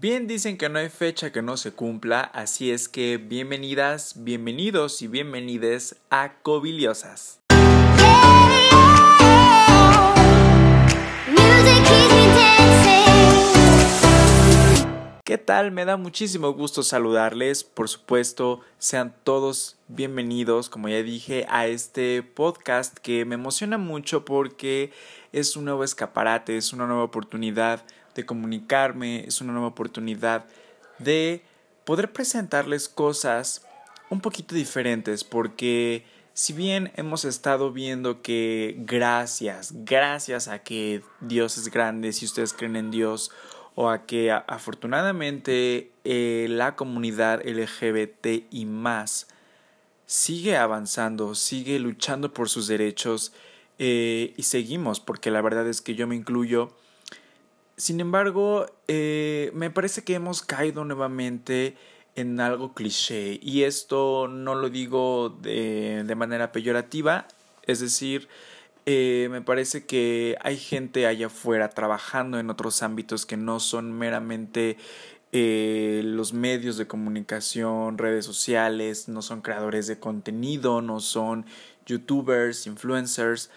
Bien dicen que no hay fecha que no se cumpla, así es que bienvenidas, bienvenidos y bienvenides a Cobiliosas. ¿Qué tal? Me da muchísimo gusto saludarles. Por supuesto, sean todos bienvenidos, como ya dije, a este podcast que me emociona mucho porque es un nuevo escaparate, es una nueva oportunidad de comunicarme, es una nueva oportunidad de poder presentarles cosas un poquito diferentes porque si bien hemos estado viendo que gracias, gracias a que Dios es grande, si ustedes creen en Dios, o a que afortunadamente eh, la comunidad LGBT y más sigue avanzando, sigue luchando por sus derechos eh, y seguimos, porque la verdad es que yo me incluyo, sin embargo, eh, me parece que hemos caído nuevamente en algo cliché y esto no lo digo de, de manera peyorativa, es decir, eh, me parece que hay gente allá afuera trabajando en otros ámbitos que no son meramente eh, los medios de comunicación, redes sociales, no son creadores de contenido, no son youtubers, influencers,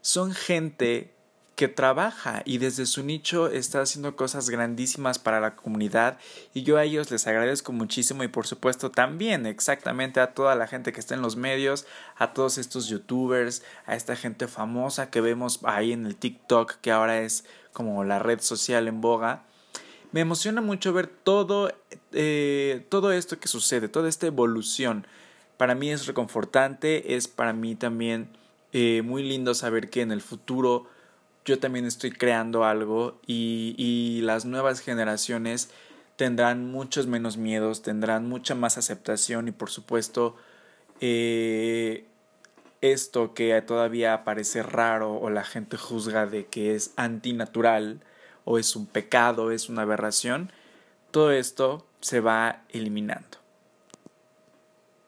son gente que trabaja y desde su nicho está haciendo cosas grandísimas para la comunidad y yo a ellos les agradezco muchísimo y por supuesto también exactamente a toda la gente que está en los medios, a todos estos youtubers, a esta gente famosa que vemos ahí en el TikTok que ahora es como la red social en boga. Me emociona mucho ver todo, eh, todo esto que sucede, toda esta evolución. Para mí es reconfortante, es para mí también eh, muy lindo saber que en el futuro yo también estoy creando algo y, y las nuevas generaciones tendrán muchos menos miedos, tendrán mucha más aceptación y por supuesto eh, esto que todavía parece raro o la gente juzga de que es antinatural o es un pecado, es una aberración, todo esto se va eliminando.